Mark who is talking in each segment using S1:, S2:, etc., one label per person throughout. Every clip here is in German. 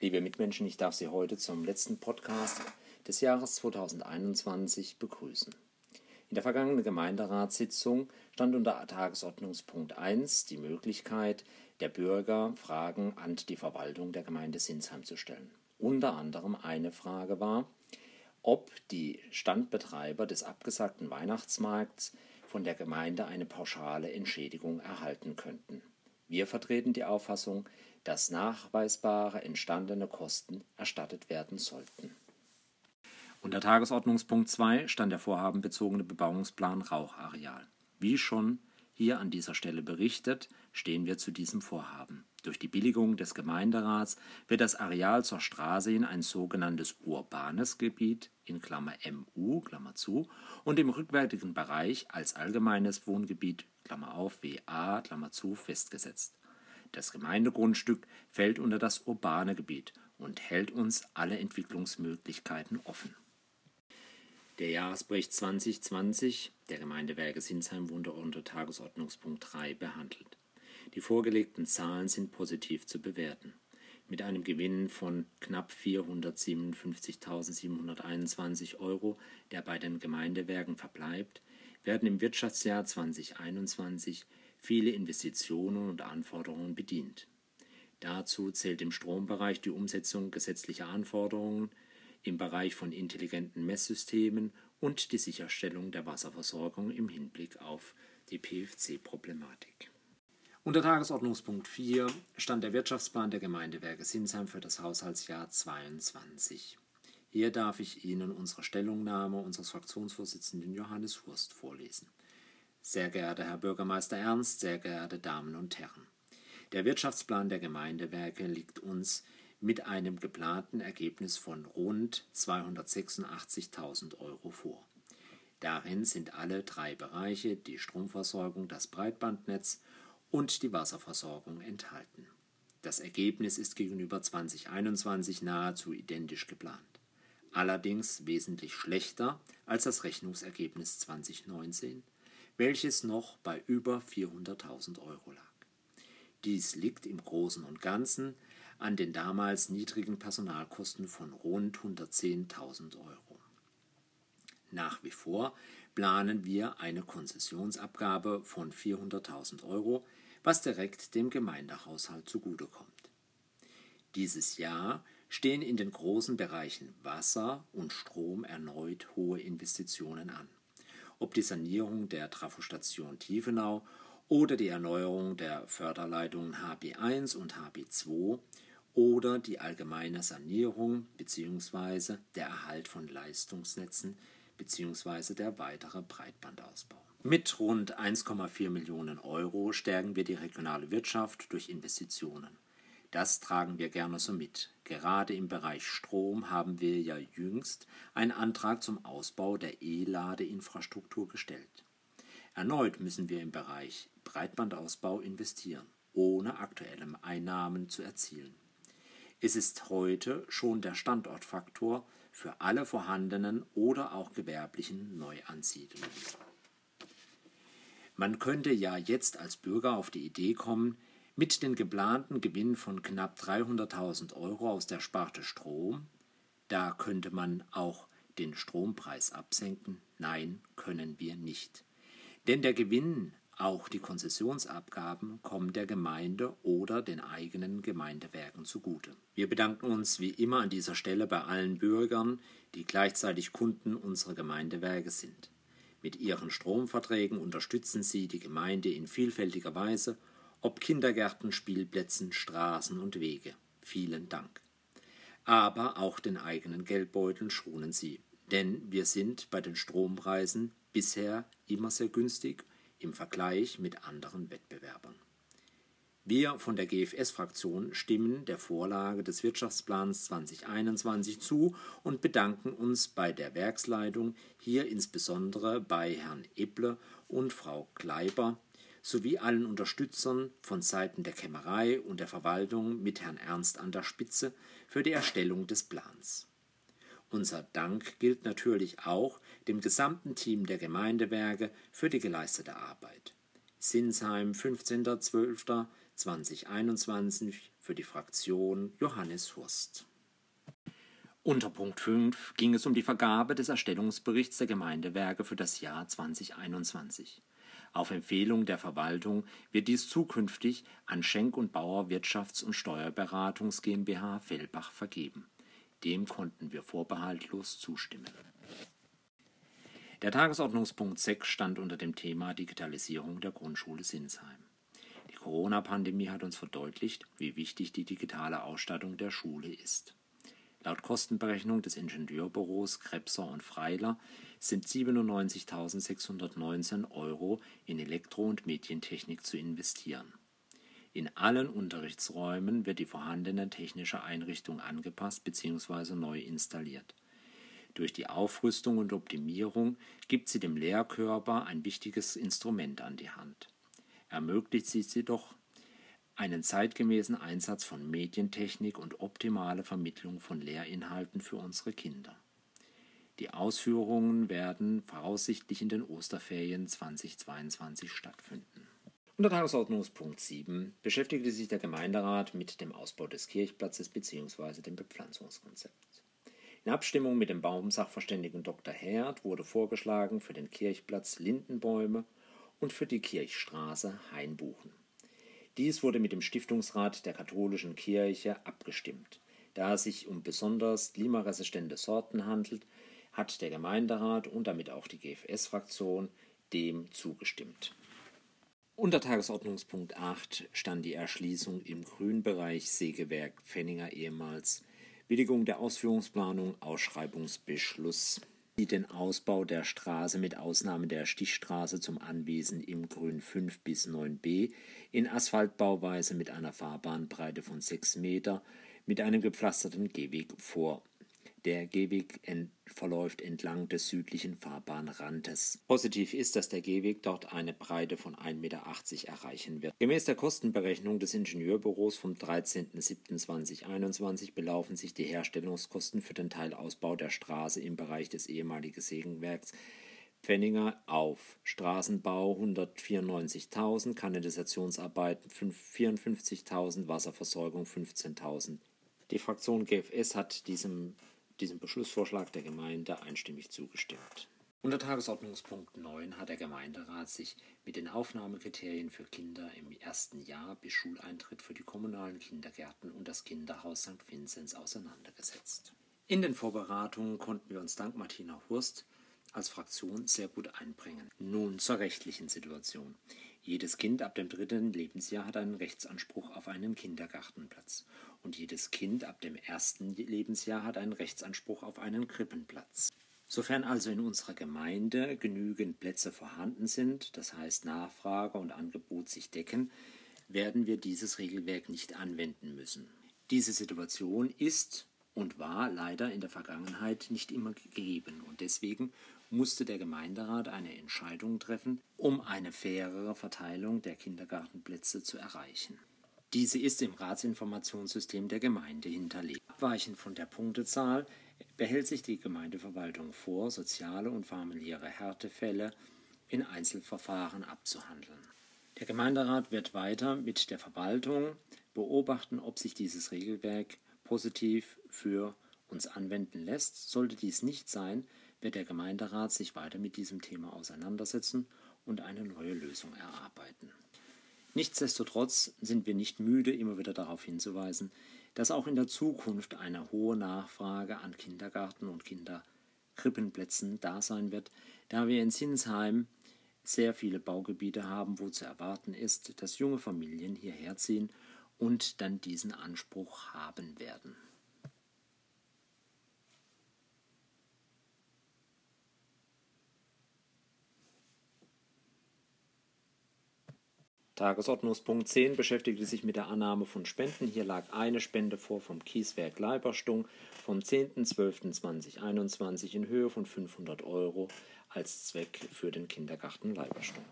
S1: Liebe Mitmenschen, ich darf Sie heute zum letzten Podcast des Jahres 2021 begrüßen. In der vergangenen Gemeinderatssitzung stand unter Tagesordnungspunkt 1 die Möglichkeit, der Bürger Fragen an die Verwaltung der Gemeinde Sinsheim zu stellen. Unter anderem eine Frage war, ob die Standbetreiber des abgesagten Weihnachtsmarkts von der Gemeinde eine pauschale Entschädigung erhalten könnten. Wir vertreten die Auffassung, dass nachweisbare entstandene Kosten erstattet werden sollten. Unter Tagesordnungspunkt 2 stand der vorhabenbezogene Bebauungsplan Rauchareal. Wie schon hier an dieser Stelle berichtet, stehen wir zu diesem Vorhaben. Durch die Billigung des Gemeinderats wird das Areal zur Straße in ein sogenanntes urbanes Gebiet in Klammer MU Klammer zu und im rückwärtigen Bereich als allgemeines Wohngebiet Klammer auf WA Klammer zu festgesetzt. Das Gemeindegrundstück fällt unter das urbane Gebiet und hält uns alle Entwicklungsmöglichkeiten offen. Der Jahresbericht 2020 der Gemeindewerke Sinsheim wurde unter Tagesordnungspunkt 3 behandelt. Die vorgelegten Zahlen sind positiv zu bewerten. Mit einem Gewinn von knapp 457.721 Euro, der bei den Gemeindewerken verbleibt, werden im Wirtschaftsjahr 2021 viele Investitionen und Anforderungen bedient. Dazu zählt im Strombereich die Umsetzung gesetzlicher Anforderungen, im Bereich von intelligenten Messsystemen und die Sicherstellung der Wasserversorgung im Hinblick auf die PFC-Problematik. Unter Tagesordnungspunkt 4 stand der Wirtschaftsplan der Gemeindewerke Sinsheim für das Haushaltsjahr 2022. Hier darf ich Ihnen unsere Stellungnahme unseres Fraktionsvorsitzenden Johannes Hurst vorlesen. Sehr geehrter Herr Bürgermeister Ernst, sehr geehrte Damen und Herren. Der Wirtschaftsplan der Gemeindewerke liegt uns mit einem geplanten Ergebnis von rund 286.000 Euro vor. Darin sind alle drei Bereiche, die Stromversorgung, das Breitbandnetz und die Wasserversorgung enthalten. Das Ergebnis ist gegenüber 2021 nahezu identisch geplant, allerdings wesentlich schlechter als das Rechnungsergebnis 2019, welches noch bei über 400.000 Euro lag. Dies liegt im Großen und Ganzen an den damals niedrigen Personalkosten von rund 110.000 Euro. Nach wie vor planen wir eine Konzessionsabgabe von 400.000 Euro, was direkt dem Gemeindehaushalt zugutekommt. Dieses Jahr stehen in den großen Bereichen Wasser und Strom erneut hohe Investitionen an. Ob die Sanierung der Trafostation Tiefenau oder die Erneuerung der Förderleitungen HB1 und HB2 oder die allgemeine Sanierung bzw. der Erhalt von Leistungsnetzen bzw. der weitere Breitbandausbau. Mit rund 1,4 Millionen Euro stärken wir die regionale Wirtschaft durch Investitionen. Das tragen wir gerne so mit. Gerade im Bereich Strom haben wir ja jüngst einen Antrag zum Ausbau der E-Ladeinfrastruktur gestellt. Erneut müssen wir im Bereich Breitbandausbau investieren, ohne aktuelle Einnahmen zu erzielen. Es ist heute schon der Standortfaktor für alle vorhandenen oder auch gewerblichen Neuansiedlungen. Man könnte ja jetzt als Bürger auf die Idee kommen, mit dem geplanten Gewinn von knapp 300.000 Euro aus der Sparte Strom, da könnte man auch den Strompreis absenken. Nein, können wir nicht. Denn der Gewinn auch die Konzessionsabgaben kommen der Gemeinde oder den eigenen Gemeindewerken zugute. Wir bedanken uns wie immer an dieser Stelle bei allen Bürgern, die gleichzeitig Kunden unserer Gemeindewerke sind. Mit ihren Stromverträgen unterstützen sie die Gemeinde in vielfältiger Weise, ob Kindergärten, Spielplätzen, Straßen und Wege. Vielen Dank. Aber auch den eigenen Geldbeutel schonen sie, denn wir sind bei den Strompreisen bisher immer sehr günstig im Vergleich mit anderen Wettbewerbern. Wir von der GFS-Fraktion stimmen der Vorlage des Wirtschaftsplans 2021 zu und bedanken uns bei der Werksleitung, hier insbesondere bei Herrn Eble und Frau Kleiber, sowie allen Unterstützern von Seiten der Kämmerei und der Verwaltung mit Herrn Ernst an der Spitze für die Erstellung des Plans. Unser Dank gilt natürlich auch dem gesamten Team der Gemeindewerke für die geleistete Arbeit. Sinsheim, 15.12.2021 2021 für die Fraktion Johannes Hurst. Unter Punkt 5 ging es um die Vergabe des Erstellungsberichts der Gemeindewerke für das Jahr 2021. Auf Empfehlung der Verwaltung wird dies zukünftig an Schenk und Bauer Wirtschafts- und Steuerberatungs GmbH Fellbach vergeben. Dem konnten wir vorbehaltlos zustimmen. Der Tagesordnungspunkt 6 stand unter dem Thema Digitalisierung der Grundschule Sinsheim. Die Corona-Pandemie hat uns verdeutlicht, wie wichtig die digitale Ausstattung der Schule ist. Laut Kostenberechnung des Ingenieurbüros Krebser und Freiler sind 97.619 Euro in Elektro- und Medientechnik zu investieren. In allen Unterrichtsräumen wird die vorhandene technische Einrichtung angepasst bzw. neu installiert. Durch die Aufrüstung und Optimierung gibt sie dem Lehrkörper ein wichtiges Instrument an die Hand. Ermöglicht sie jedoch einen zeitgemäßen Einsatz von Medientechnik und optimale Vermittlung von Lehrinhalten für unsere Kinder. Die Ausführungen werden voraussichtlich in den Osterferien 2022 stattfinden. Unter Tagesordnungspunkt 7 beschäftigte sich der Gemeinderat mit dem Ausbau des Kirchplatzes bzw. dem Bepflanzungskonzept. In Abstimmung mit dem Baumsachverständigen Dr. Herd wurde vorgeschlagen, für den Kirchplatz Lindenbäume und für die Kirchstraße Hainbuchen. Dies wurde mit dem Stiftungsrat der katholischen Kirche abgestimmt. Da es sich um besonders klimaresistente Sorten handelt, hat der Gemeinderat und damit auch die GFS-Fraktion dem zugestimmt. Unter Tagesordnungspunkt 8 stand die Erschließung im Grünbereich Sägewerk Pfenninger ehemals Billigung der Ausführungsplanung, Ausschreibungsbeschluss die den Ausbau der Straße mit Ausnahme der Stichstraße zum Anwesen im Grün 5 bis 9b in Asphaltbauweise mit einer Fahrbahnbreite von 6 Meter mit einem gepflasterten Gehweg vor der Gehweg ent verläuft entlang des südlichen Fahrbahnrandes. Positiv ist, dass der Gehweg dort eine Breite von 1,80 Meter erreichen wird. Gemäß der Kostenberechnung des Ingenieurbüros vom 13.07.2021 belaufen sich die Herstellungskosten für den Teilausbau der Straße im Bereich des ehemaligen Sägenwerks Pfenninger auf Straßenbau 194.000, Kanalisationsarbeiten 54.000, Wasserversorgung 15.000. Die Fraktion GFS hat diesem diesem Beschlussvorschlag der Gemeinde einstimmig zugestimmt. Unter Tagesordnungspunkt 9 hat der Gemeinderat sich mit den Aufnahmekriterien für Kinder im ersten Jahr bis Schuleintritt für die kommunalen Kindergärten und das Kinderhaus St. Vinzenz auseinandergesetzt. In den Vorberatungen konnten wir uns dank Martina Hurst als Fraktion sehr gut einbringen. Nun zur rechtlichen Situation. Jedes Kind ab dem dritten Lebensjahr hat einen Rechtsanspruch auf einen Kindergartenplatz und jedes Kind ab dem ersten Lebensjahr hat einen Rechtsanspruch auf einen Krippenplatz. Sofern also in unserer Gemeinde genügend Plätze vorhanden sind, das heißt Nachfrage und Angebot sich decken, werden wir dieses Regelwerk nicht anwenden müssen. Diese Situation ist und war leider in der Vergangenheit nicht immer gegeben und deswegen musste der Gemeinderat eine Entscheidung treffen, um eine fairere Verteilung der Kindergartenplätze zu erreichen. Diese ist im Ratsinformationssystem der Gemeinde hinterlegt. Abweichend von der Punktezahl behält sich die Gemeindeverwaltung vor, soziale und familiäre Härtefälle in Einzelverfahren abzuhandeln. Der Gemeinderat wird weiter mit der Verwaltung beobachten, ob sich dieses Regelwerk positiv für uns anwenden lässt. Sollte dies nicht sein, wird der Gemeinderat sich weiter mit diesem Thema auseinandersetzen und eine neue Lösung erarbeiten. Nichtsdestotrotz sind wir nicht müde, immer wieder darauf hinzuweisen, dass auch in der Zukunft eine hohe Nachfrage an Kindergarten- und Kinderkrippenplätzen da sein wird, da wir in Sinsheim sehr viele Baugebiete haben, wo zu erwarten ist, dass junge Familien hierher ziehen und dann diesen Anspruch haben werden. Tagesordnungspunkt 10 beschäftigte sich mit der Annahme von Spenden. Hier lag eine Spende vor vom Kieswerk Leiberstung vom 10.12.2021 in Höhe von 500 Euro als Zweck für den Kindergarten Leiberstung.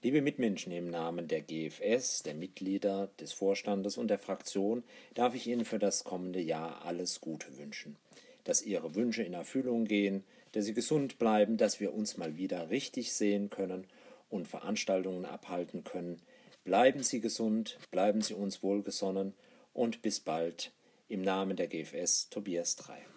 S1: Liebe Mitmenschen, im Namen der GFS, der Mitglieder, des Vorstandes und der Fraktion darf ich Ihnen für das kommende Jahr alles Gute wünschen. Dass Ihre Wünsche in Erfüllung gehen, dass Sie gesund bleiben, dass wir uns mal wieder richtig sehen können – und Veranstaltungen abhalten können, Bleiben Sie gesund, bleiben Sie uns wohlgesonnen und bis bald. Im Namen der GFS Tobias 3.